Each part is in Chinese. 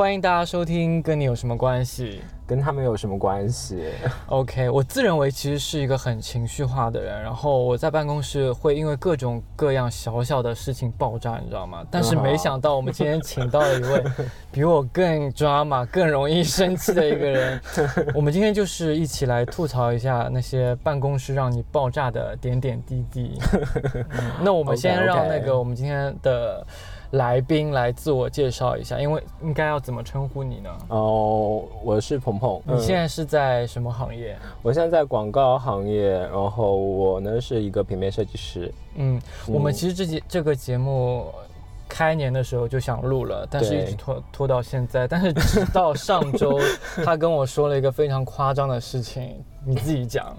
欢迎大家收听，跟你有什么关系跟他们有什么关系？？OK，我自认为其实是一个很情绪化的人，然后我在办公室会因为各种各样小小的事情爆炸，你知道吗？但是没想到我们今天请到了一位比我更 drama、更容易生气的一个人。我们今天就是一起来吐槽一下那些办公室让你爆炸的点点滴滴。嗯 那我们先让那个我们今天的来宾来自我介绍一下，因为应该要怎么称呼你呢？哦，我是鹏鹏。你现在是在什么行业？我现在在广告行业，然后我呢是一个平面设计师。嗯，我们其实这节这个节目开年的时候就想录了，但是一直拖拖到现在。但是直到上周，他跟我说了一个非常夸张的事情，你自己讲。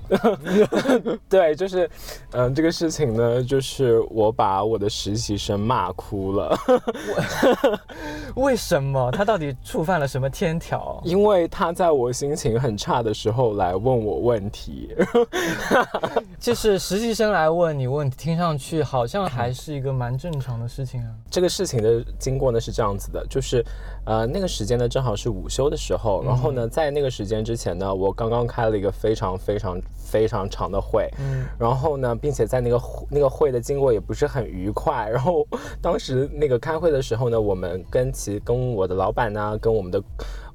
对，就是，嗯、这个事情呢，就是我把我的实习生骂哭了，为什么？他到底触犯了什么天条？因为他在我心情很差的时候来问我问题。就是实习生来问你问题，听上去好像还是一个蛮正常的事情啊。这个事情的经过呢是这样子的，就是，呃，那个时间呢正好是午休的时候，然后呢，在那个时间之前呢，我刚刚开了一个非常非常非常长的会，嗯，然后呢，并且在那个会那个会的经过也不是很愉快。然后当时那个开会的时候呢，我们跟其跟我的老板呢，跟我们的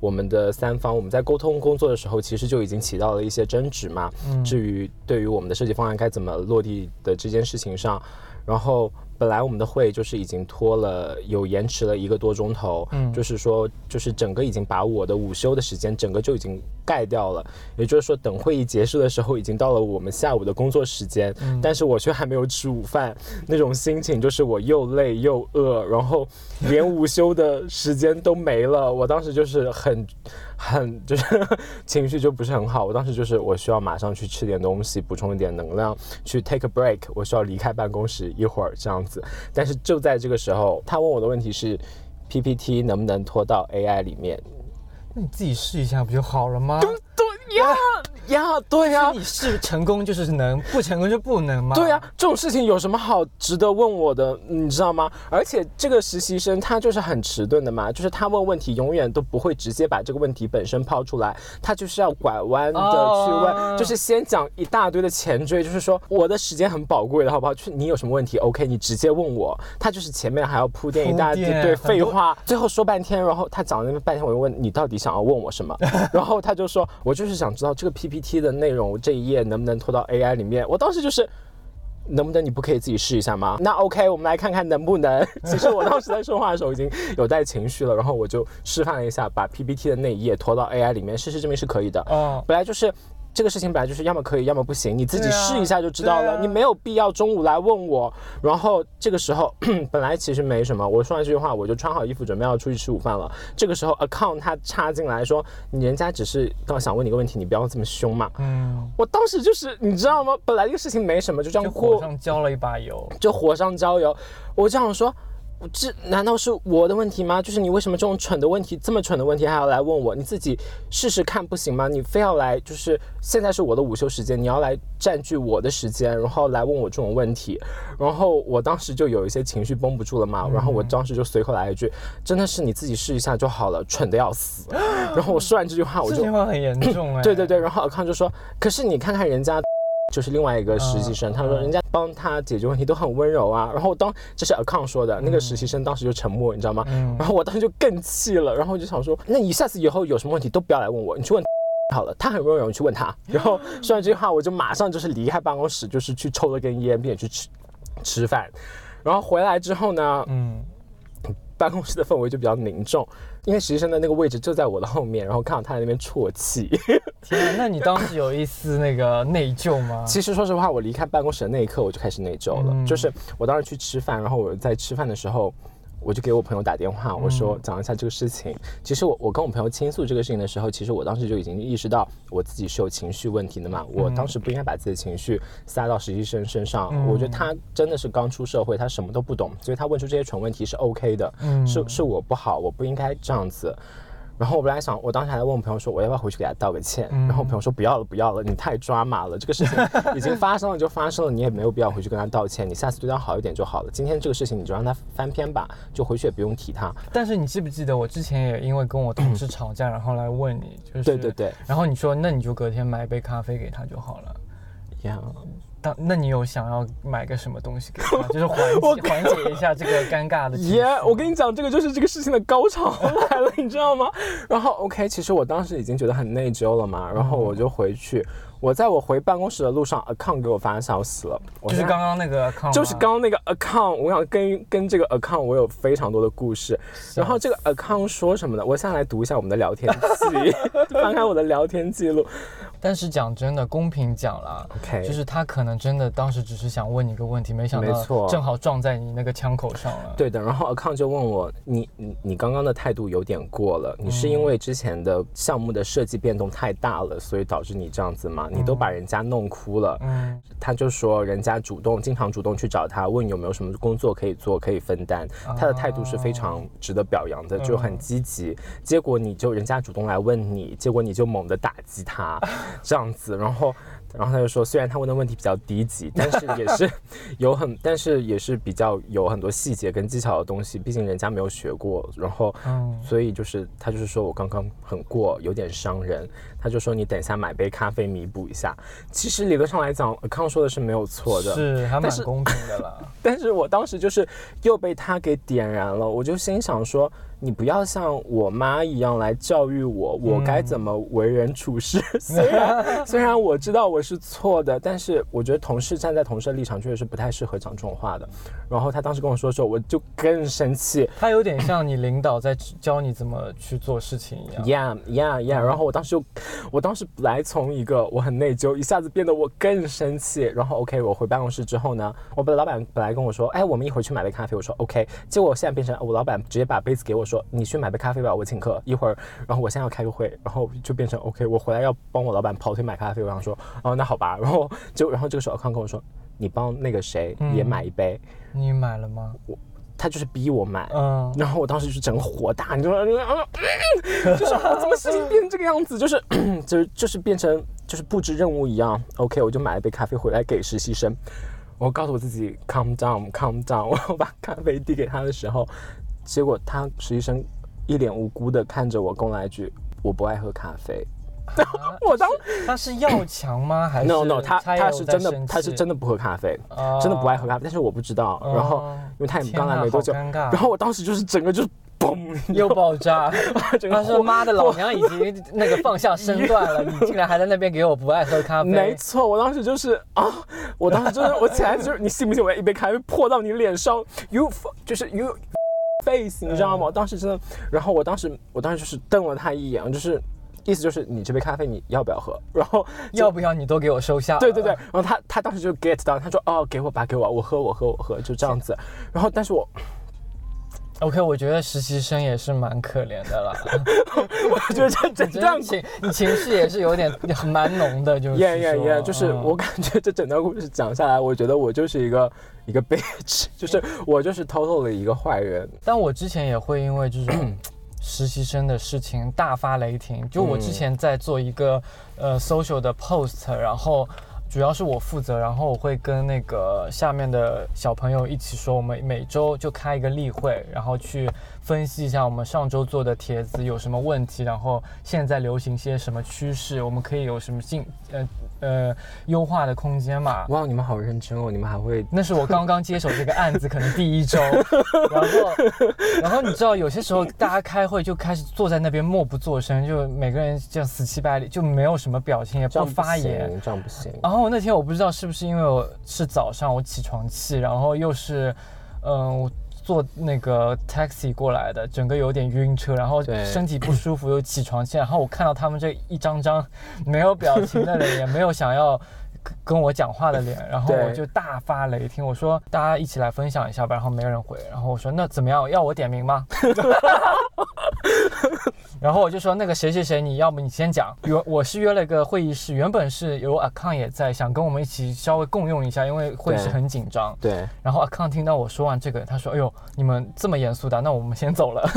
我们的三方，我们在沟通工作的时候，其实就已经起到了一些争执嘛。嗯至于对于我们的设计方案该怎么落地的这件事情上，然后。本来我们的会就是已经拖了，有延迟了一个多钟头，嗯就是说，就是整个已经把我的午休的时间整个就已经盖掉了，也就是说，等会议结束的时候，已经到了我们下午的工作时间，嗯。但是我却还没有吃午饭，那种心情就是我又累又饿，然后连午休的时间都没了，我当时就是很很就是 情绪就不是很好，我当时就是我需要马上去吃点东西，补充一点能量，去 take a break，我需要离开办公室一会儿这样子，但是就在这个时候，他问我的问题是 PPT 能不能拖到 AI 里面？那你自己试一下不就好了吗？对呀呀，对呀、你试成功就是能，不成功就不能吗。对呀、这种事情有什么好值得问我的？你知道吗？而且这个实习生他就是很迟钝的嘛，就是他问问题永远都不会直接把这个问题本身抛出来，他就是要拐弯的去问，哦就是先讲一大堆的前缀，就是说我的时间很宝贵的，好不好？就是你有什么问题，OK，你直接问我。他就是前面还要铺垫一大堆废话，最后说半天，然后他讲了那么半天，我就问你到底想要问我什么？然后他就说，我就是想知道这个 PPT 的内容这一页能不能拖到 AI 里面。我当时就是。能不能你不可以自己试一下吗？那 OK，我们来看看能不能。其实我当时在说话的时候已经有带情绪了，然后我就示范了一下，把 PPT 的那一页拖到 AI 里面，事实证明是可以的。嗯，本来就是这个事情本来就是要么可以，要么不行，你自己试一下就知道了。你没有必要中午来问我。然后这个时候 本来其实没什么，我说完这句话我就穿好衣服准备要出去吃午饭了。这个时候 account 他插进来说，你人家只是刚想问你个问题，你不要这么凶嘛。嗯，我当时就是你知道吗？本来这个事情没什么，就这样过火上浇了一把油。就火上浇油。我这样说，这难道是我的问题吗？就是你为什么这种蠢的问题，这么蠢的问题还要来问我？你自己试试看不行吗？你非要来，就是现在是我的午休时间，你要来占据我的时间，然后来问我这种问题，然后我当时就有一些情绪绷不住了嘛，然后我当时就随口来一句，真的是你自己试一下就好了，蠢的要死。然后我说完这句话，我就这句话很严重 哎。对对对，然后尔康就说，可是你看看人家。就是另外一个实习生，嗯他说嗯人家帮他解决问题都很温柔啊。然后当这是尔康说的，那个实习生当时就沉默，你知道吗？嗯然后我当时就更气了，然后我就想说，那你下次以后有什么问题都不要来问我，你去问 好了，他很温柔，你去问他。然后说完这句话，我就马上就是离开办公室，就是去抽了根烟，并且去吃吃饭。然后回来之后呢，嗯，办公室的氛围就比较凝重，因为实习生的那个位置就在我的后面，然后看到他在那边啜泣。天啊，那你当时有一丝那个内疚吗？其实说实话，我离开办公室的那一刻，我就开始内疚了。嗯就是我当时去吃饭，然后我在吃饭的时候，我就给我朋友打电话，我说讲一下这个事情。其实我我跟我朋友倾诉这个事情的时候，其实我当时就已经意识到我自己是有情绪问题的嘛。我当时不应该把自己的情绪撒到实习生身上。嗯我觉得他真的是刚出社会，他什么都不懂，所以他问出这些蠢问题是 OK 的。嗯是是我不好，我不应该这样子。然后我本来想，我当时还在问我朋友说，我要不要回去给他道个歉？嗯然后我朋友说不要了，不要了，你太抓马了，这个事情已经发生了就发生了，你也没有必要回去跟他道歉，你下次对他好一点就好了。今天这个事情你就让他翻篇吧，就回去也不用提他。但是你记不记得我之前也因为跟我同事 吵架，然后来问你，就是对对对，然后你说那你就隔天买一杯咖啡给他就好了。呀、当那你有想要买个什么东西给他，就是缓解缓解一下这个尴尬的耶我跟你讲，这个就是这个事情的高潮 来了，你知道吗？然后 OK，其实我当时已经觉得很内疚了嘛，然后我就回去，我在我回办公室的路上，account 给我发消息了，我就是刚刚那个 account 就是刚刚那个 account，我想跟跟这个 account 我有非常多的故事。然后这个 account 说什么呢？我现在来读一下我们的聊天记，翻开我的聊天记录。但是讲真的，公平讲啦 OK 就是他可能真的当时只是想问你一个问题，没想到正好撞在你那个枪口上了。对的，然后 account 就问我，你你你刚刚的态度有点过了，你是因为之前的项目的设计变动太大了，所以导致你这样子吗？你都把人家弄哭了。嗯，他就说人家主动经常主动去找他，问有没有什么工作可以做，可以分担。他的态度是非常值得表扬的，就很积极。结果你就人家主动来问你，结果你就猛地打击他，这样子，然后。然后他就说，虽然他问的问题比较低级，但是也是 有很，但是也是比较有很多细节跟技巧的东西，毕竟人家没有学过。然后，嗯所以就是他就是说我刚刚很过，有点伤人。他就说你等一下买杯咖啡弥补一下。其实理论上来讲，康说的是没有错的，是还蛮公平的啦。但是我当时就是又被他给点燃了，我就心想说，你不要像我妈一样来教育我，我该怎么为人处事。虽然虽然我知道我是错的，但是我觉得同事站在同事的立场，确实是不太适合讲这种话的。然后他当时跟我说的时候，我就更生气。他有点像你领导在教你怎么去做事情一样。Yeah, yeah, yeah。然后我当时就，我当时本来从一个我很内疚，一下子变得我更生气。然后 OK，我回办公室之后呢，我的老板本来跟我说，哎，我们一会儿去买杯咖啡。我说 OK，结果现在变成我老板直接把杯子给我说，你去买杯咖啡吧，我请客。一会儿，然后我现在要开个会，然后就变成 OK，我回来要帮我老板跑腿买咖啡。我想说，哦，那好吧。然后就然后这个时候康跟我说，你帮那个谁也买一杯，你买了吗？我他就是逼我买。嗯，然后我当时就是整个火大，你知道吗？就是我怎么事情变成这个样子，就是 就是就是变成就是布置任务一样。OK，我就买了杯咖啡回来给实习生，我告诉我自己 calm down，calm down。我把咖啡递给他的时候，结果他实习生一脸无辜的看着我，跟我来一句：“我不爱喝咖啡。我当他是要强吗？还是 No No，他他是真的他是真的不喝咖啡，哦真的不爱喝咖啡，但是我不知道。然后哦因为他也刚来没多久，然后我当时就是整个就是嘣，又爆炸。他说：“妈的，老娘已经那个放下身段了，你 竟然还在那边给我不爱喝咖啡。”没错，我当时就是啊，我当时就是我起来就是，你信不信我一杯咖啡泼到你脸上，you 就是 you face，你知道吗？我当时真的，然后我当时我当时就是瞪了他一眼，就是意思就是你这杯咖啡你要不要喝？然后要不要你都给我收下。对对对，，然后他他当时就 get 到，他说哦给我吧给我，我喝我喝我喝，就这样子。然后但是我 OK，我觉得实习生也是蛮可怜的啦。我觉得这整段情你情绪也是有点蛮浓的，就是 Yeah yeah yeah，，就是嗯我感觉这整段故事讲下来，我觉得我就是一个一个 bitch，就是我就是 totally 一个坏人。但我之前也会因为这种 实习生的事情大发雷霆。就我之前在做一个呃 social 的 post，然后主要是我负责，然后我会跟那个下面的小朋友一起说，我们每周就开一个例会，然后去分析一下我们上周做的帖子有什么问题，然后现在流行些什么趋势，我们可以有什么进呃呃优化的空间嘛。哇，你们好认真哦，你们还会那是我刚刚接手这个案子，可能第一周，然后，然后你知道，有些时候大家开会就开始坐在那边默不作声，就每个人这样死气白脸，就没有什么表情，也不发言。这样不行。然后那天我不知道是不是因为我是早上我起床气，然后又是，嗯、我坐那个 taxi 过来的，整个有点晕车，然后身体不舒服又起床气，然后我看到他们这一张张没有表情的脸，也没有想要跟跟我讲话的脸，然后我就大发雷霆，我说大家一起来分享一下吧，然后没人回，然后我说那怎么样，要我点名吗？然后我就说那个谁谁谁，你要不你先讲。约我是约了一个会议室，原本是有 Account 也在，想跟我们一起稍微共用一下，因为会议室很紧张。对，然后 Account 听到我说完这个，他说：“哎呦，你们这么严肃的，那我们先走了。”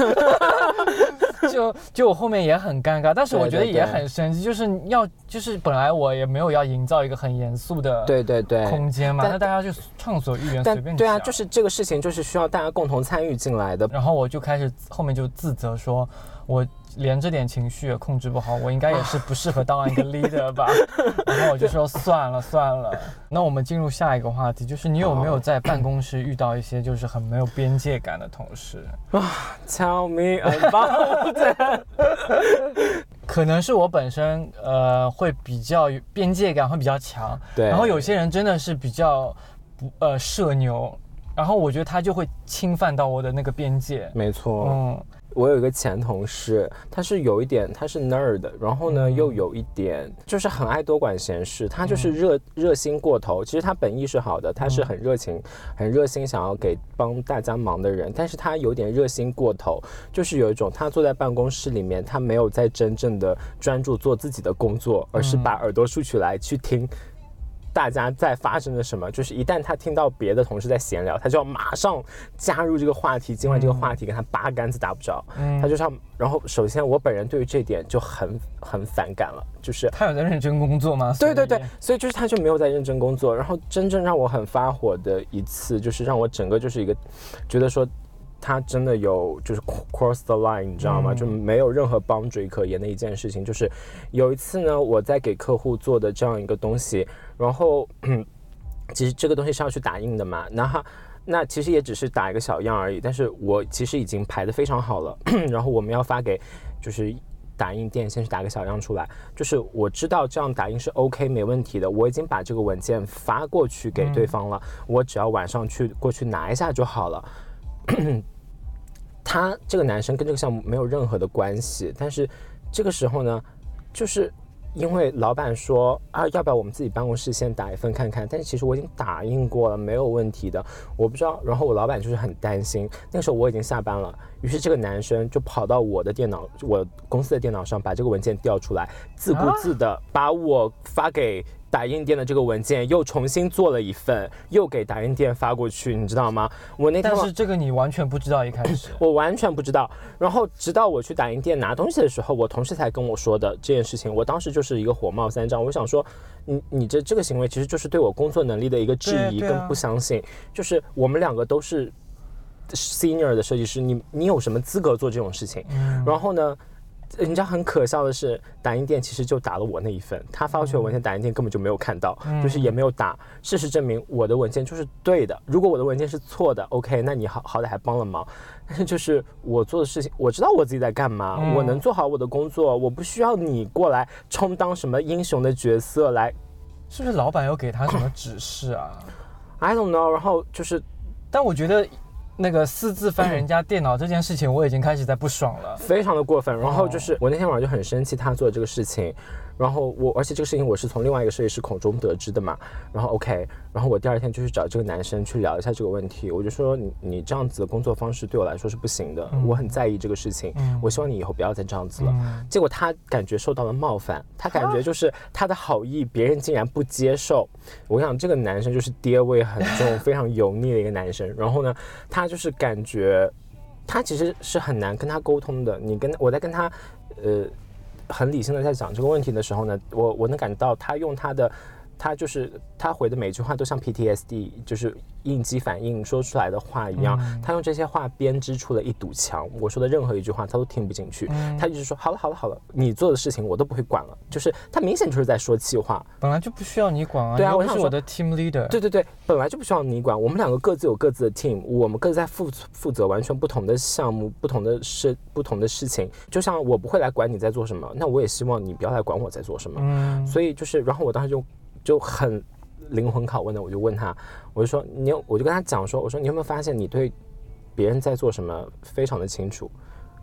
就就我后面也很尴尬，但是我觉得也很生气，就是要就是本来我也没有要营造一个很严肃的对对对。空间嘛，但那大家就畅所欲言，随但便对啊，就是这个事情就是需要大家共同参与进来的。然后我就开始后面就自责说，我连这点情绪也控制不好，我应该也是不适合当一个 leader 吧。然后我就说算了算了。那我们进入下一个话题，就是你有没有在办公室遇到一些就是很没有边界感的同事？Tell me about it 可能是我本身呃会比较有边界感会比较强，对然后有些人真的是比较不呃社牛，然后我觉得他就会侵犯到我的那个边界。没错，嗯，我有一个前同事，他是有一点，他是 nerd，然后呢、嗯又有一点就是很爱多管闲事，他就是热、热心过头。其实他本意是好的，他是很热情、很热心想要给帮大家忙的人，但是他有点热心过头，就是有一种他坐在办公室里面，他没有在真正的专注做自己的工作，而是把耳朵竖起来去听。大家在发生了什么？就是一旦他听到别的同事在闲聊，他就要马上加入这个话题，尽管这个话题跟他八竿子打不着，嗯他就是要。然后，首先我本人对于这点就很很反感了，就是他有在认真工作吗？对对对所以，所以就是他就没有在认真工作。然后真正让我很发火的一次，就是让我整个就是一个觉得说。他真的有就是 cross the line，你知道吗？嗯就没有任何 boundary 可言的一件事情。就是有一次呢，我在给客户做的这样一个东西，然后 其实这个东西是要去打印的嘛，那哈那其实也只是打一个小样而已。但是我其实已经排的非常好了，然后我们要发给就是打印店先去打个小样出来，就是我知道这样打印是 OK 没问题的，我已经把这个文件发过去给对方了，我只要晚上去过去拿一下就好了。他这个男生跟这个项目没有任何的关系，但是这个时候呢，就是因为老板说啊，要不要我们自己办公室先打一份看看？但是其实我已经打印过了，没有问题的。我不知道，然后我老板就是很担心。那个时候我已经下班了，于是这个男生就跑到我的电脑，我公司的电脑上，把这个文件调出来，自顾自的把我发给。打印店的这个文件又重新做了一份，又给打印店发过去，你知道吗？我那天是这个你完全不知道一开始。我完全不知道。然后直到我去打印店拿东西的时候，我同事才跟我说的这件事情。我当时就是一个火冒三丈，我想说，你你这这个行为其实就是对我工作能力的一个质疑跟不相信。就是我们两个都是 senior 的设计师，你你有什么资格做这种事情？嗯然后呢？你知道很可笑的是，打印店其实就打了我那一份，他发过去的文件，打印店根本就没有看到，嗯就是也没有打。事实证明，我的文件就是对的。如果我的文件是错的，OK，那你好好歹还帮了忙。但是就是我做的事情，我知道我自己在干嘛，嗯我能做好我的工作，我不需要你过来充当什么英雄的角色来是不是老板有给他什么指示啊？，I don't know。然后就是但我觉得那个私自翻人家电脑这件事情，我已经开始在不爽了。非常的过分。然后哦就是我那天晚上就很生气他做这个事情，然后我而且这个事情我是从另外一个设计师口中得知的嘛。然后 OK，然后我第二天就去找这个男生去聊一下这个问题，我就说你你这样子的工作方式对我来说是不行的，我很在意这个事情，嗯我希望你以后不要再这样子了。嗯，结果他感觉受到了冒犯，他感觉就是他的好意，别人竟然不接受。我想这个男生就是爹味很重、非常油腻的一个男生。然后呢，他就是感觉他其实是很难跟他沟通的。你跟我在跟他，呃，很理性的在讲这个问题的时候呢，我我能感觉到他用他的。他就是他回的每句话都像 PTSD，就是应激反应说出来的话一样。他用这些话编织出了一堵墙。我说的任何一句话他都听不进去。他一直说好了好了好了，你做的事情我都不会管了。就是他明显就是在说气话。本来就不需要你管啊，对啊我是我的 team leader。对对对，本来就不需要你管，我们两个各自有各自的 team，我们各自在负负责完全不同的项目、不同的事、不同的事情。就像我不会来管你在做什么，那我也希望你不要来管我在做什么。嗯，所以就是，然后我当时就就很灵魂拷问的，我就问他，我就说你有，我就跟他讲说，我说你有没有发现你对别人在做什么非常的清楚？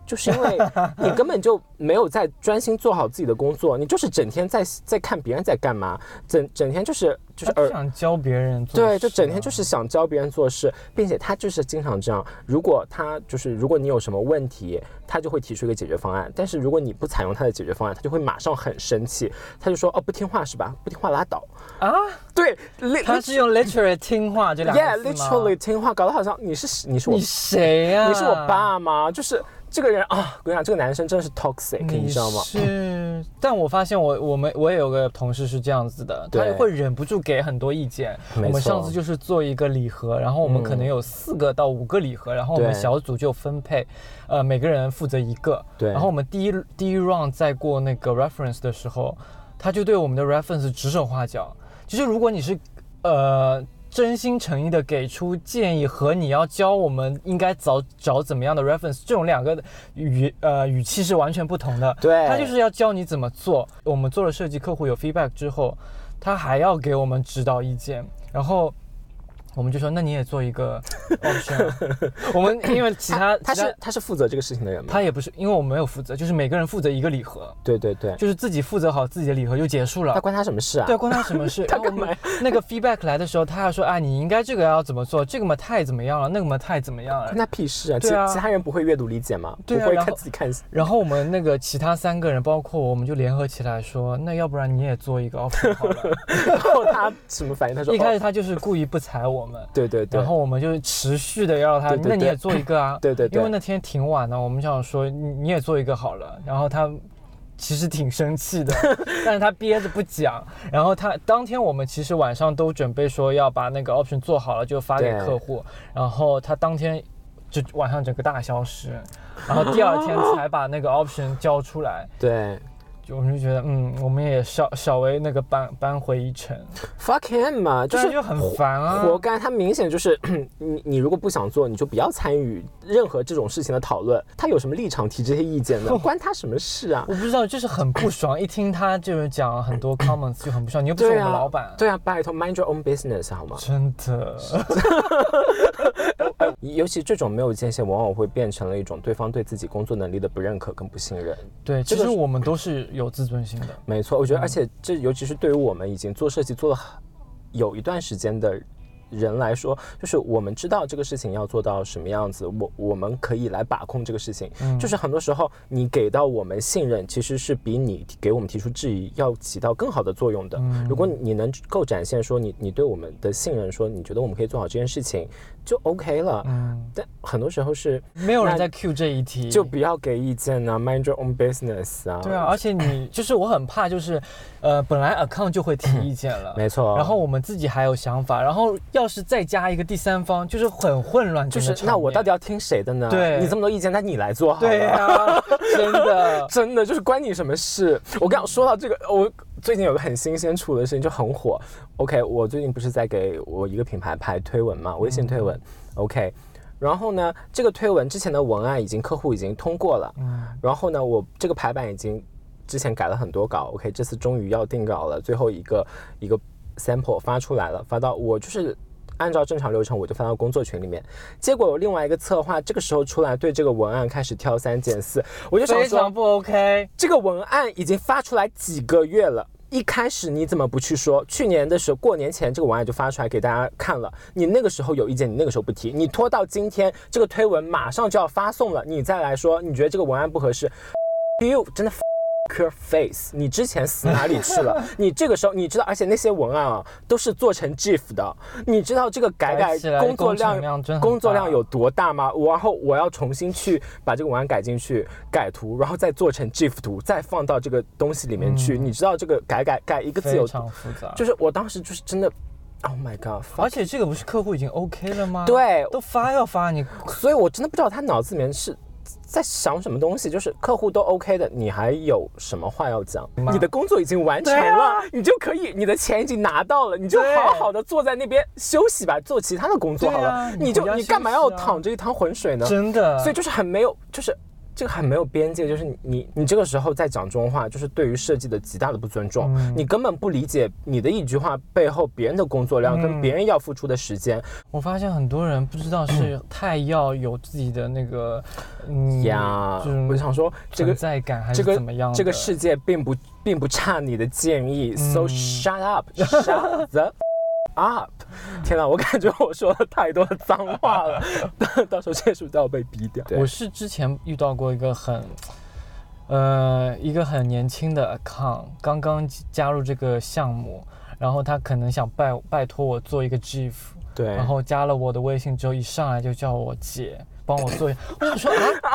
就是因为 你根本就没有在专心做好自己的工作，你就是整天在在看别人在干嘛，整整天就是就是耳想教别人做事啊，对，就整天就是想教别人做事，并且他就是经常这样。如果他就是如果你有什么问题，他就会提出一个解决方案。但是如果你不采用他的解决方案，他就会马上很生气，他就说哦不听话是吧？不听话拉倒。啊，对他是用 literally 听话这两个 yeah literally 听话，搞得好像你是你是我你谁呀、你是我爸吗？就是这个人啊，我跟你讲，这个男生真的是 toxic，你知道吗？是，但我发现我我们我也有个同事是这样子的，他对会忍不住给很多意见。我们上次就是做一个礼盒，然后我们可能有四个到五个礼盒，然后我们小组就分配，呃，每个人负责一个。对然后我们第一第一 round 在过那个 reference 的时候，他就对我们的 reference 指手画脚。其实如果你是呃真心诚意的给出建议和你要教我们应该找找怎么样的 reference，这种两个语呃语气是完全不同的。对他就是要教你怎么做。我们做了设计，客户有 feedback 之后，他还要给我们指导意见，然后。我们就说，那你也做一个 option 啊。我们因为其他其他是他是负责这个事情的人吗？他也不是，因为我们没有负责，就是每个人负责一个礼盒，对对对，就是自己负责好自己的礼盒就结束了他。关他什么事啊？对，关他什么事？他干嘛那个 feedback 来的时候，他还说，啊，你应该这个要怎么做，这个嘛太怎么样了，那个嘛太怎么样了关。他屁事啊！其对啊其他人不会阅读理解吗？不会对啊然后看自己看。然后我们那个其他三个人，包括我，我们就联合起来说，那要不然你也做一个 option 好了。然后他什么反应？他说哦一开始他就是故意不踩我们，对对对然，后我们就持续的要让他，对对对那你也做一个啊。对对对因为那天挺晚的，我们想说你你也做一个好了，然后他。其实挺生气的，但是他憋着不讲。然后他当天我们其实晚上都准备说要把那个 option 做好了就发给客户，然后他当天就晚上整个大消失，然后第二天才把那个 option 交出来。对就我们就觉得，嗯，我们也稍稍微那个扳扳回一城，，fuck him 嘛，就是就很烦啊。活该。他明显就是 你，你如果不想做，你就不要参与任何这种事情的讨论。他有什么立场提这些意见呢？关他什么事啊？我不知道，就是很不爽。一听他就是讲很多 comments 就很不爽，你又不是我们老板，对啊，拜托 mind your own business 好吗？真的。尤其这种没有界限，往往会变成了一种对方对自己工作能力的不认可跟不信任。对，其实我们都是有自尊心的。没错，我觉得，而且这尤其是对于我们已经做设计做了很有一段时间的人来说，就是我们知道这个事情要做到什么样子，我我们可以来把控这个事情。嗯就是很多时候你给到我们信任，其实是比你给我们提出质疑要起到更好的作用的。嗯如果你能够展现说你你对我们的信任，说你觉得我们可以做好这件事情，就 OK 了。嗯，但很多时候是没有人在 Q 这一题，就不要给意见啊，mind your own business 啊。对啊。而且你 就是我很怕，就是呃，本来 account 就会提意见了，没错。然后我们自己还有想法，然后要是再加一个第三方，就是很混乱，就是那我到底要听谁的呢？对你这么多意见，那你来做好了。对啊，真的。真的就是关你什么事？我刚说到这个，我最近有个很新鲜出的事情，就很火。OK，我最近不是在给我一个品牌拍推文嘛，微信推文。OK，然后呢，这个推文之前的文案已经客户已经通过了，嗯然后呢，我这个排版已经之前改了很多稿，OK，这次终于要定稿了，最后一个一个 sample 发出来了，发到我就是。按照正常流程，我就发到工作群里面。结果有另外一个策划，这个时候出来对这个文案开始挑三拣四，我就想说，非常不 OK。这个文案已经发出来几个月了。一开始你怎么不去说？去年的时候，过年前这个文案就发出来给大家看了。你那个时候有意见，你那个时候不提，你拖到今天，这个推文马上就要发送了，你再来说你觉得这个文案不合适，you 真的 your face，你之前死哪里去了？你这个时候你知道，而且那些文案啊都是做成 GIF 的，你知道这个改改工作工量工作量有多大吗？然后我要重新去把这个文案改进去，改图，然后再做成 GIF 图，再放到这个东西里面去。你知道这个改改改一个字非有，多复杂，就是我当时就是真的，Oh my god！而且这个不是客户已经 OK 了吗？，对，都发要发你，所以我真的不知道他脑子里面是。在想什么东西？就是客户都 OK 的，你还有什么话要讲？你的工作已经完成了，啊你就可以，你的钱已经拿到了，你就好好的坐在那边休息吧，做其他的工作好了。啊你你就你干嘛要休息啊淌这一滩浑水呢？真的。所以就是很没有，就是这个很没有边界，就是你你你这个时候在讲这种话，就是对于设计的极大的不尊重。嗯你根本不理解你的一句话背后别人的工作量跟嗯别人要付出的时间我发现很多人不知道是太要有自己的那个，嗯呀。就是我想说，这存个在感还这个是怎么样的？这个世界并不并不差你的建议、s o 嗯 shut up，shut the up。天哪，我感觉我说了太多的脏话了，到时候这是不是都要被逼掉？我是之前遇到过一个很，呃，一个很年轻的 account，刚刚加入这个项目，然后他可能想拜拜托我做一个 GIF，对，然后加了我的微信之后，一上来就叫我姐，帮我做一下。我想说啊，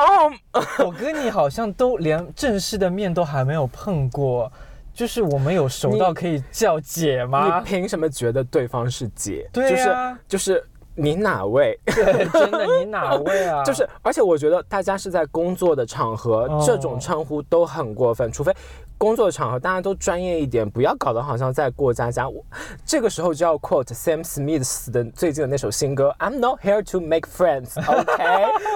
哦，我跟你好像都连正式的面都还没有碰过，就是我们有熟到可以叫姐吗你？凭什么觉得对方是姐？对啊就是就是你哪位？对，真的，你哪位啊？就是，而且我觉得大家是在工作的场合，哦这种称呼都很过分，除非。工作场合大家都专业一点，不要搞得好像在过家家。我这个时候就要 quote Sam Smith 的最近的那首新歌，I'm not here to make friends，OK？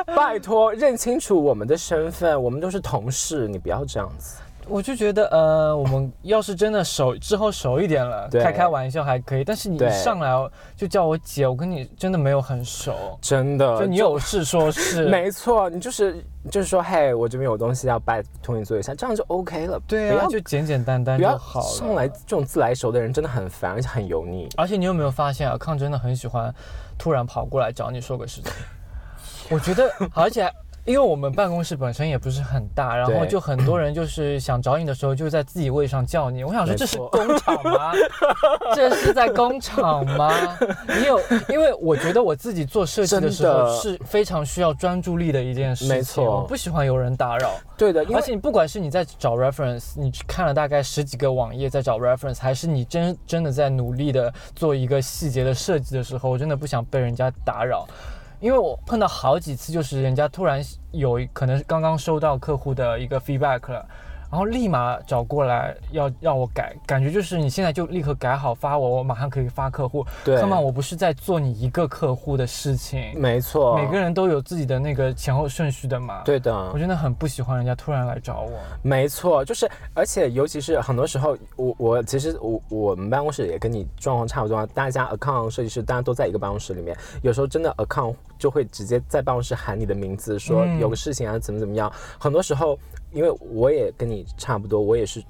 拜托，认清楚我们的身份，我们都是同事，你不要这样子。我就觉得，呃，我们要是真的熟之后熟一点了，开开玩笑还可以。但是你一上来就叫我姐，我跟你真的没有很熟，真的，就你有事说事。没错，你就是就是说，嘿，我这边有东西要拜托你做一下，这样就 OK 了。对啊，不要就简简单单就好了。上来这种自来熟的人真的很烦，而且很油腻。而且你有没有发现啊，康真的很喜欢突然跑过来找你说个事情。我觉得，而且因为我们办公室本身也不是很大，然后就很多人就是想找你的时候，就在自己位上叫你。我想说，这是工厂吗？这是在工厂吗？你有？因为我觉得我自己做设计的时候是非常需要专注力的一件事情，没错我不喜欢有人打扰。对的，因为而且你不管是你在找 reference，你看了大概十几个网页在找 reference，还是你真真的在努力的做一个细节的设计的时候，我真的不想被人家打扰。因为我碰到好几次，就是人家突然有可能是刚刚收到客户的一个 feedback 了，然后立马找过来要让我改，感觉就是你现在就立刻改好发我，我马上可以发客户。对 come on，我不是在做你一个客户的事情，没错，每个人都有自己的那个前后顺序的嘛。对的我，真的很不喜欢人家突然来找我。没错，就是而且尤其是很多时候，我我其实我我们办公室也跟你状况差不多啊，大家 account 设计师大家都在一个办公室里面，有时候真的 account 就会直接在办公室喊你的名字，说嗯有个事情啊怎么怎么样，很多时候因为我也跟你差不多，我也是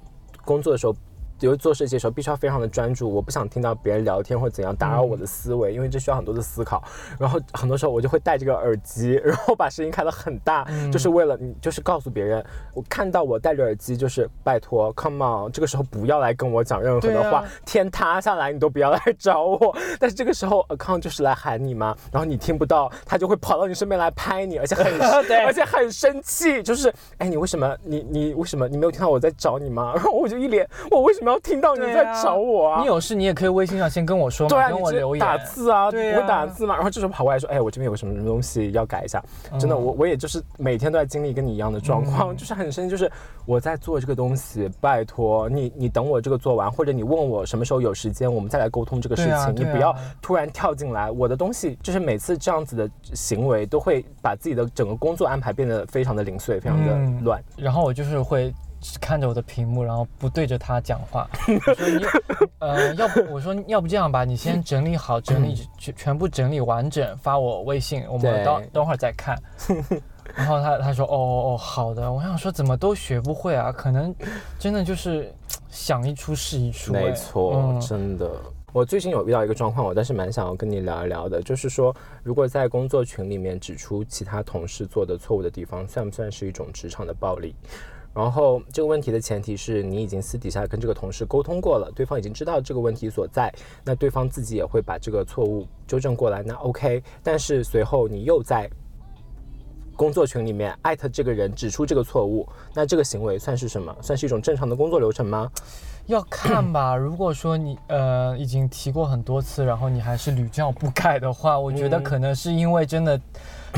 工作的时候。比如做设计的时候，必须要非常的专注，我不想听到别人聊天或怎样打扰我的思维，因为这需要很多的思考。然后很多时候我就会戴这个耳机，然后把声音开得很大，嗯就是为了你，就是告诉别人，我看到我戴着耳机，就是拜托，come on，这个时候不要来跟我讲任何的话，啊天塌下来你都不要来找我。但是这个时候 account 就是来喊你嘛，然后你听不到，他就会跑到你身边来拍你，而且很 对而且很生气，就是哎，你为什么你你为什么你没有听到我在找你吗？然后我就一脸，我为什么要听到你在找我啊？你有事你也可以微信上先跟我说跟我留言。打字啊，对你不会打啊字嘛？然后这时候跑过来说，哎，我这边有个什么什么东西要改一下。真的，嗯我我也就是每天都在经历跟你一样的状况，就是很生气，就是我在做这个东西，拜托你，你等我这个做完，或者你问我什么时候有时间，我们再来沟通这个事情。啊啊你不要突然跳进来，我的东西就是每次这样子的行为，都会把自己的整个工作安排变得非常的零碎，非常的嗯乱。然后我就是会只看着我的屏幕，然后不对着他讲话。我说 你，呃，要不我说要不这样吧，你先整理好，整理全全部整理完整，发我微信，我们对等等会儿再看。然后他他说哦哦哦好的，我想说怎么都学不会啊，可能真的就是 想一出是一出、没哎错，嗯真的。我最近有遇到一个状况，我倒是蛮想要跟你聊一聊的，就是说，如果在工作群里面指出其他同事做的错误的地方，算不算是一种职场的暴力？然后这个问题的前提是你已经私底下跟这个同事沟通过了，对方已经知道这个问题所在，那对方自己也会把这个错误纠正过来，那 OK。但是随后你又在工作群里面艾特这个人指出这个错误，那这个行为算是什么？算是一种正常的工作流程吗？要看吧。如果说你呃已经提过很多次，然后你还是屡教不改的话，我觉得嗯可能是因为真的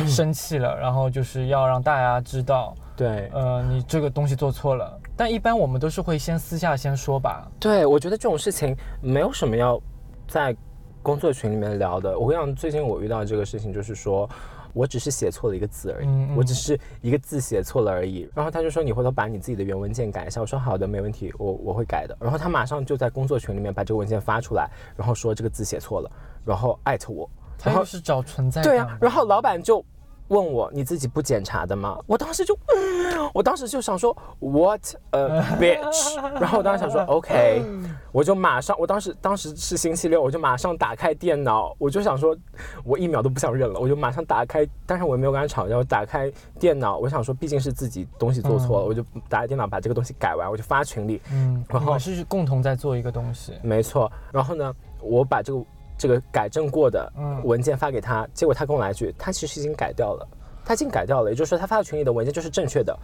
生气了，然后就是要让大家知道，对，呃，你这个东西做错了。但一般我们都是会先私下先说吧。对，我觉得这种事情没有什么要在工作群里面聊的。我跟你讲，最近我遇到这个事情，就是说我只是写错了一个字而已，嗯嗯我只是一个字写错了而已。然后他就说你回头把你自己的原文件改一下。我说好的，没问题，我我会改的。然后他马上就在工作群里面把这个文件发出来，然后说这个字写错了，然后艾特我。然后他又是找存在感吧。对啊，然后老板就问我你自己不检查的吗？我当时就，我当时就想说 what a bitch，然后我当时想说 OK，我就马上，我当时当时是星期六，我就马上打开电脑，我就想说，我一秒都不想忍了，我就马上打开，但是我也没有跟他吵架，我打开电脑，我想说毕竟是自己东西做错了，嗯。我就打开电脑把这个东西改完，我就发群里，嗯，然后是共同在做一个东西。没错，然后呢，我把这个这个改正过的嗯文件发给他，结果他跟我来一句，他其实已经改掉了。他已经改掉了，也就是说他发到群里的文件就是正确的。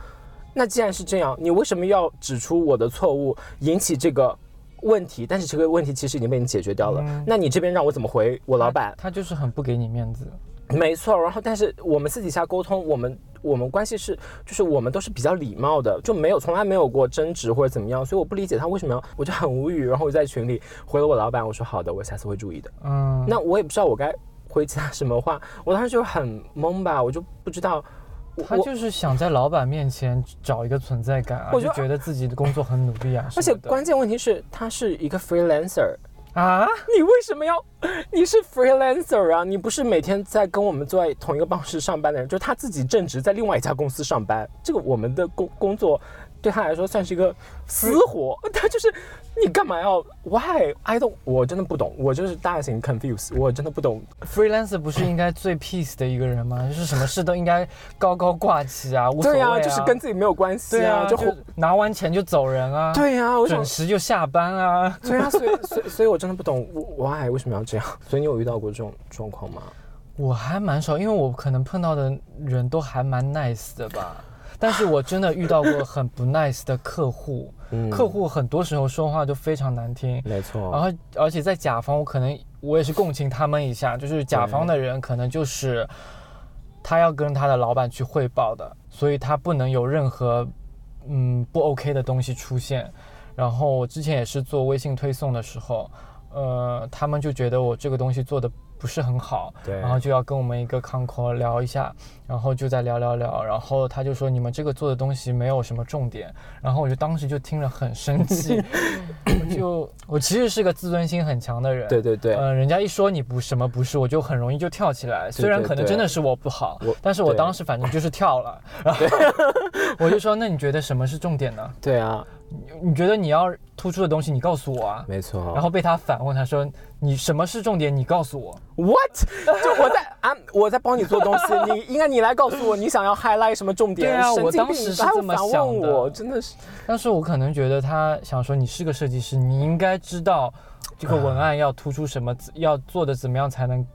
那既然是这样，你为什么要指出我的错误，引起这个问题？但是这个问题其实已经被你解决掉了。那你这边让我怎么回我老板？他就是很不给你面子。没错，然后但是我们私底下沟通，我们我们关系是，就是我们都是比较礼貌的，就没有从来没有过争执或者怎么样，所以我不理解他为什么要，我就很无语，然后我在群里回了我老板，我说好的，我下次会注意的。嗯，那我也不知道我该回其他什么话，我当时就很懵吧，我就不知道。他就是想在老板面前找一个存在感啊，就觉得自己的工作很努力啊，而且关键问题是，他是一个 freelancer。啊！你为什么要？你是 freelancer 啊！你不是每天在跟我们坐在同一个办公室上班的人，就他自己正职在另外一家公司上班。这个我们的工工作。对他来说算是一个私活，他就是你干嘛要 why I don't 我真的不懂，我就是大型 confuse，我真的不懂。freelancer 不是应该最 peace 的一个人吗？就是什么事都应该高高挂起啊，无所谓啊，就是跟自己没有关系啊，就拿完钱就走人啊，对呀，准时就下班啊，对啊，所以所以所以我真的不懂 why 为什么要这样？所以你有遇到过这种状况吗？我还蛮少，因为我可能碰到的人都还蛮 nice 的吧。但是我真的遇到过很不 nice 的客户，客户很多时候说话都非常难听，没错。然后而且在甲方，我可能我也是共情他们一下，就是甲方的人可能就是他要跟他的老板去汇报的，所以他不能有任何嗯不 OK 的东西出现。然后我之前也是做微信推送的时候，呃，他们就觉得我这个东西做的。不是很好，对，然后就要跟我们一个康 o 聊一下，然后就在聊聊聊，然后他就说你们这个做的东西没有什么重点，然后我就当时就听了很生气，就我其实是个自尊心很强的人，对对对，嗯，人家一说你不什么不是，我就很容易就跳起来，虽然可能真的是我不好，但是我当时反正就是跳了，然后 我就说那你觉得什么是重点呢？对啊。你觉得你要突出的东西，你告诉我啊。没错。然后被他反问，他说：“你什么是重点？你告诉我。” What？就我在啊，我在帮你做东西，你应该你来告诉我，你想要 highlight 什么重点？对啊，我当时是这么想的，真的是。但是我可能觉得他想说，你是个设计师，你应该知道这个文案要突出什么，要做的怎么样才能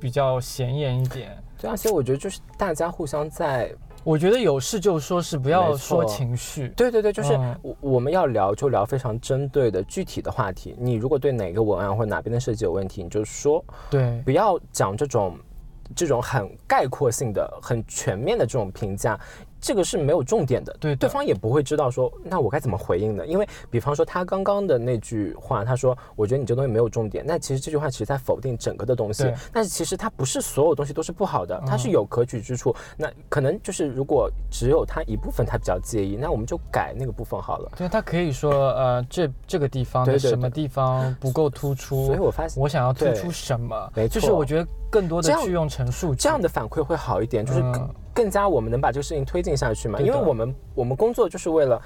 比较显眼一点。对啊，所以我觉得就是大家互相在。我觉得有事就说，是不要说情绪。对对对，就是我我们要聊就聊非常针对的具体的话题。你如果对哪个文案或哪边的设计有问题，你就说。对，不要讲这种这种很概括性的、很全面的这种评价。这个是没有重点的，对，对方也不会知道说，那我该怎么回应呢？因为，比方说他刚刚的那句话，他说，我觉得你这东西没有重点，那其实这句话其实在否定整个的东西。但是其实它不是所有东西都是不好的，它是有可取之处。那可能就是如果只有他一部分他比较介意，那我们就改那个部分好了。对他可以说，呃，这这个地方的什么地方不够突出，所以我发现我想要突出什么，没错，就是我觉得更多的去用陈述，这样的反馈会好一点，就是。更加我们能把这个事情推进下去嘛？因为我们我们工作就是为了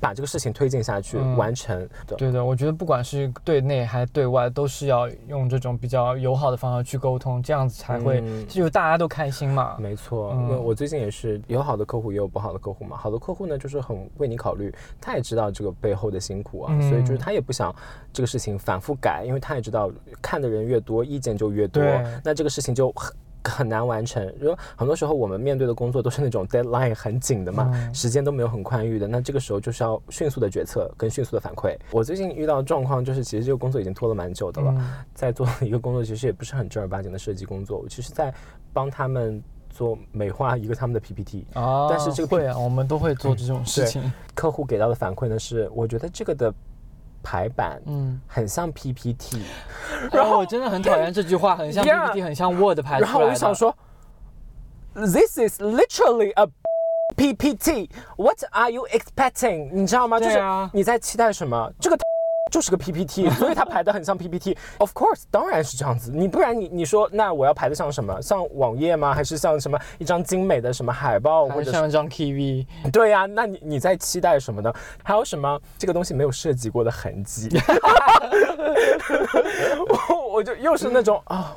把这个事情推进下去完成。对的，我觉得不管是对内还是对外，都是要用这种比较友好的方式去沟通，这样子才会就大家都开心嘛。没错，因为我最近也是有好的客户，也有不好的客户嘛。好的客户呢，就是很为你考虑，他也知道这个背后的辛苦啊，所以就是他也不想这个事情反复改，因为他也知道看的人越多，意见就越多，那这个事情就很。很难完成，因为很多时候我们面对的工作都是那种 deadline 很紧的嘛，时间都没有很宽裕的。那这个时候就是要迅速的决策跟迅速的反馈。我最近遇到状况就是，其实这个工作已经拖了蛮久的了，在做一个工作，其实也不是很正儿八经的设计工作。我其实在帮他们做美化一个他们的 PPT 啊，但是这个会啊，我们都会做这种事情。客户给到的反馈呢是，我觉得这个的。排版，嗯，很像 PPT，然后我真的很讨厌这句话，很像 PPT，很像 Word 排出来然后我就想说，This is literally a PPT. What are you expecting？你知道吗？就是你在期待什么？这个。就是个 PPT，所以它排的很像 PPT。Of course，当然是这样子。你不然你你说那我要排的像什么？像网页吗？还是像什么一张精美的什么海报，或者像一张 TV？对呀，那你你在期待什么呢？还有什么这个东西没有设计过的痕迹？我我就又是那种啊，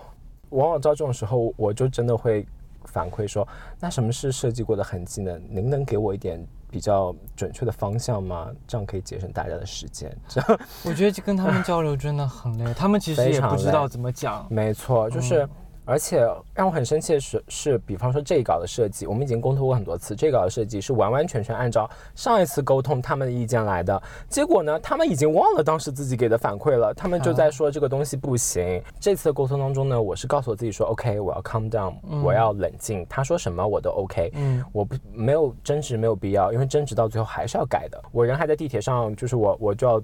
往往到这种时候，我就真的会反馈说，那什么是设计过的痕迹呢？您能给我一点？比较准确的方向吗？这样可以节省大家的时间。这样，我觉得跟他们交流真的很累，他们其实也不知道怎么讲。没错，就是而且让我很生气的是，是比方说这一稿的设计，我们已经沟通过很多次，这一稿的设计是完完全全按照上一次沟通他们的意见来的。结果呢，他们已经忘了当时自己给的反馈了，他们就在说这个东西不行。这次的沟通当中呢，我是告诉我自己说，OK，我要 calm down，、我要冷静，他说什么我都 OK，嗯我不没有争执没有必要，因为争执到最后还是要改的。我人还在地铁上，就是我我就要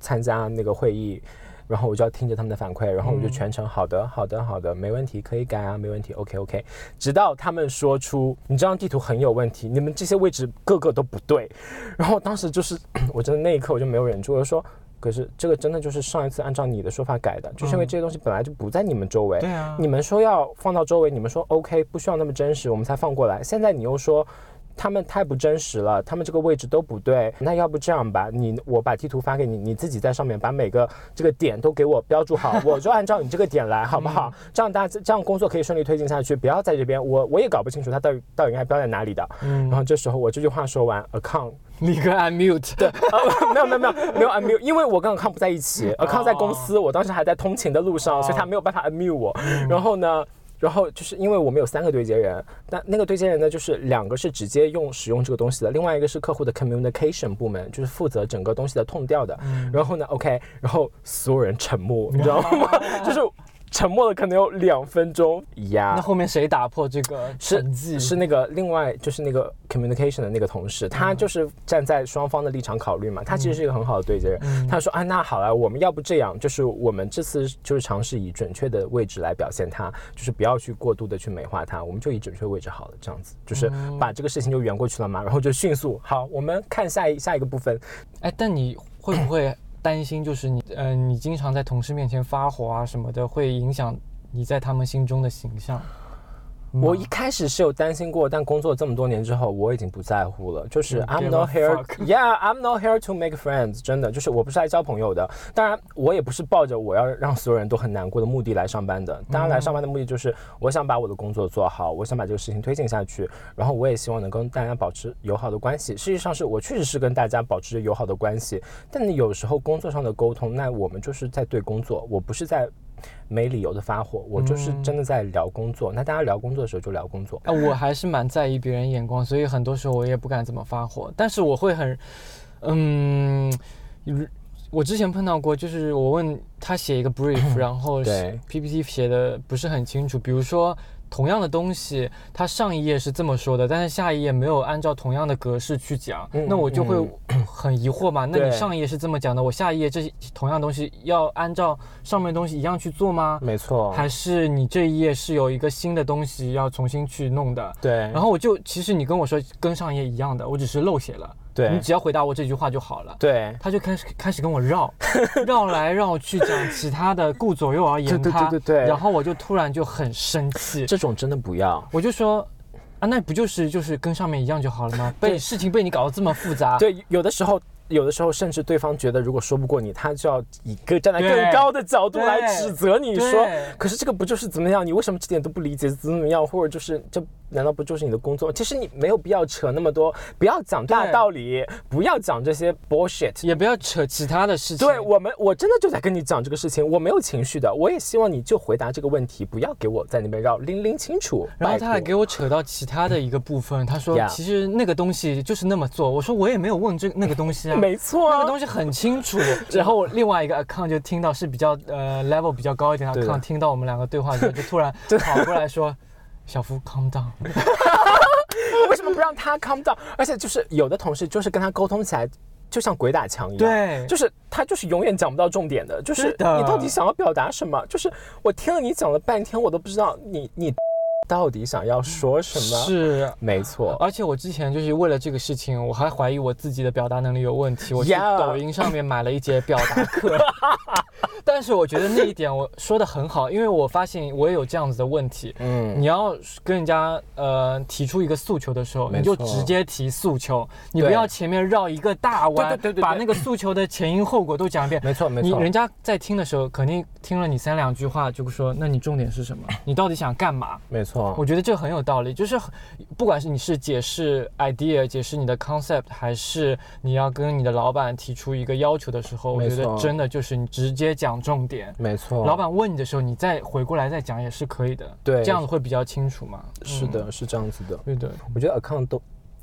参加那个会议。然后我就要听着他们的反馈，然后我就全程好的，好的，好的，没问题，可以改啊，没问题，OK OK。直到他们说出你这张地图很有问题，你们这些位置个个都不对。然后当时就是 我真的那一刻我就没有忍住，我就说，可是这个真的就是上一次按照你的说法改的，就是因为这些东西本来就不在你们周围。对啊你们说要放到周围，你们说 OK，不需要那么真实，我们才放过来。现在你又说。他们太不真实了，他们这个位置都不对。那要不这样吧，你我把地图发给你，你自己在上面把每个这个点都给我标注好，我就按照你这个点来，好不好？这样大家这样工作可以顺利推进下去，不要在这边我我也搞不清楚他到底到底应该标在哪里的。嗯然后这时候我这句话说完，account 你跟 unmute。对，呃，没有没有没有没有 unmute，因为我跟 account 不在一起，account 在公司，我当时还在通勤的路上，所以他没有办法 unmute 我。然后呢？然后就是因为我们有三个对接人，但那个对接人呢，就是两个是直接用使用这个东西的，另外一个是客户的 communication 部门，就是负责整个东西的痛调的。然后呢，OK，然后所有人沉默，你知道吗？就是沉默了可能有两分钟呀。那后面谁打破这个是沉寂？是那个另外就是那个 communication 的那个同事，他就是站在双方的立场考虑嘛，他其实是一个很好的对接人。他说啊，那好了，我们要不这样，就是我们这次就是尝试以准确的位置来表现它，就是不要去过度的去美化它，我们就以准确位置好了，这样子就是把这个事情就圆过去了嘛，然后就迅速好，我们看下一下一个部分，哎，但你会不会担心，就是你嗯，你经常在同事面前发火啊什么的，会影响你在他们心中的形象？我一开始是有担心过，但工作这么多年之后，我已经不在乎了。就是 I'm not here, yeah, I'm not here to make friends。真的，就是我不是来交朋友的。当然，我也不是抱着我要让所有人都很难过的目的来上班的。当然，来上班的目的就是我想把我的工作做好，我想把这个事情推进下去，然后我也希望能跟大家保持友好的关系。事实上是我确实是跟大家保持着友好的关系，但你有时候工作上的沟通，那我们就是在对工作，我不是在。没理由的发火，我就是真的在聊工作。那大家聊工作的时候就聊工作。哎，我还是蛮在意别人眼光，所以很多时候我也不敢怎么发火，但是我会很，嗯，我之前碰到过，就是我问他写一个 brief，然后对 PPT 写的不是很清楚，比如说。同样的东西，它上一页是这么说的，但是下一页没有按照同样的格式去讲，嗯那我就会很疑惑嘛。那你上一页是这么讲的，我下一页这同样东西要按照上面东西一样去做吗？没错，还是你这一页是有一个新的东西要重新去弄的？对，然后我就其实你跟我说跟上一页一样的，我只是漏写了，对你只要回答我这句话就好了。对他就开始开始跟我绕，绕来绕去讲其他的，顾左右而言他对他。对对对然后我就突然就很生气，这种真的不要。我就说。啊，那不就是就是跟上面一样就好了吗？被事情被你搞得这么复杂，对，有的时候，有的时候甚至对方觉得如果说不过你，他就要以更站在更高的角度来指责你说，可是这个不就是怎么样？你为什么这点都不理解？怎么怎么样？或者就是这难道不就是你的工作？其实你没有必要扯那么多，不要讲大道理，不要讲这些 bullshit。也不要扯其他的事情。对我们，我真的就在跟你讲这个事情，我没有情绪的，我也希望你就回答这个问题，不要给我在那边绕，拎拎清楚。然后他还给我扯到其他的一个部分，他说其实那个东西就是那么做。我说我也没有问这那个东西啊，没错啊那个东西很清楚。然后另外一个 account 就听到是比较呃 level 比较高一点的 account，听到我们两个对话之后，就突然 跑过来说：“小夫 calm down。为什么不让他 calm down？而且就是有的同事就是跟他沟通起来。就像鬼打墙一样，对就是他就是永远讲不到重点的，就是你到底想要表达什么？就是我听了你讲了半天，我都不知道你你到底想要说什么。，是。没错，而且我之前就是为了这个事情，我还怀疑我自己的表达能力有问题。我去抖音上面买了一节表达课，但是我觉得那一点我说的很好，因为我发现我也有这样子的问题。嗯，你要跟人家呃提出一个诉求的时候，你就直接提诉求，你不要前面绕一个大弯，对对对对对把那个诉求的前因后果都讲一遍。没错没错，你人家在听的时候，肯定听了你三两句话，就说那你重点是什么？你到底想干嘛？没错，我觉得这很有道理，就是不管是你是解释 idea、解释你的 concept，还是你要跟你的老板提出一个要求的时候，我觉得真的就是你直接讲重点。没错，老板问你的时候，你再回过来再讲也是可以的。对这样子会比较清楚嘛。嗯，是的，是这样子的。对的。我觉得 account 都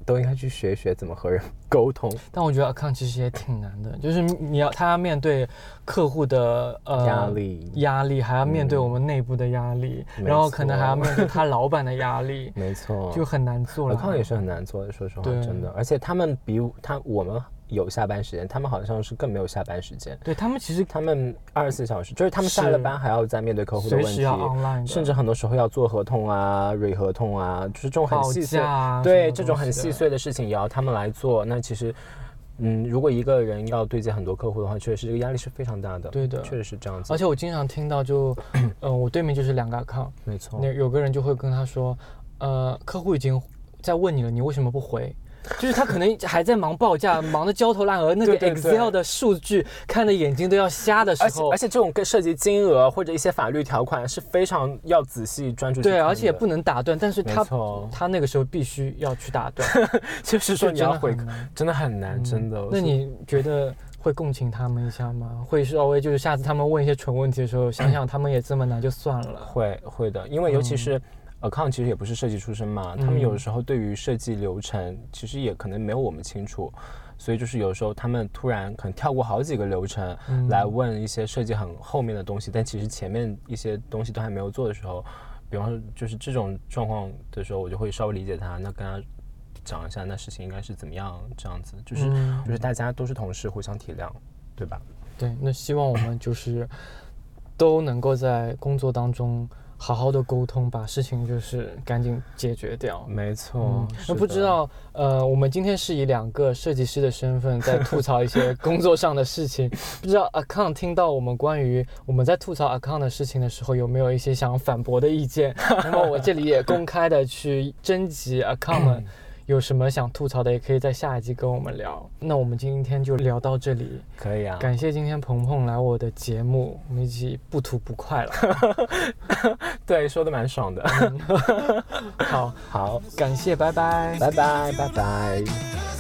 都应该去学一学怎么和人沟通，但我觉得 account 其实也挺难的，就是你要他要面对客户的呃压力。压力，还要面对嗯我们内部的压力，没然后可能还要面对他老板的压力，没错，就很难做了。account 也是很难做的，说实话，真的。而且他们比他我们有下班时间，他们好像是更没有下班时间。对他们其实他们二十四小时，就是他们下了班还要在面对客户的问题甚至很多时候要做合同啊、蕊合同啊，就是这种很细碎，啊，对这种很细。碎的事情也要他们来做。那其实，嗯，如果一个人要对接很多客户的话，确实这个压力是非常大的。对的确实是这样子。而且我经常听到就，嗯，我对面就是两个 account，没错那，有个人就会跟他说，呃，客户已经在问你了，你为什么不回？就是他可能还在忙报价，忙得焦头烂额，那个 Excel 的数据看的眼睛都要瞎的时候而且而，且这种跟涉及金额或者一些法律条款是非常要仔细专注去对，而且的不能打断，但是他他那个时候必须要去打断，就是说就真你要回的很难。真的很难，嗯真的。那你觉得会共情他们一下吗？会稍微就是下次他们问一些蠢问题的时候，想想他们也这么难就算了。会会的，因为尤其是 account 其实也不是设计出身嘛，他们有的时候对于设计流程其实也可能没有我们清楚，所以就是有时候他们突然可能跳过好几个流程嗯。来问一些设计很后面的东西，但其实前面一些东西都还没有做的时候，比方说就是这种状况的时候，我就会稍微理解他，那跟他讲一下那事情应该是怎么样，这样子。就是、嗯。就是大家都是同事，互相体谅，对吧？对，那希望我们就是都能够在工作当中好好的沟通，把事情就是赶紧解决掉。没错嗯，那不知道，呃，我们今天是以两个设计师的身份在吐槽一些工作上的事情，不知道 account 听到我们关于我们在吐槽 account 的事情的时候，有没有一些想反驳的意见？那么我这里也公开的去征集 account 们有什么想吐槽的，也可以在下一集跟我们聊。那我们今天就聊到这里，可以啊，感谢今天鹏鹏来我的节目，我们一起不吐不快了。对，说的蛮爽的。好，好，感谢，拜拜。拜拜，拜拜。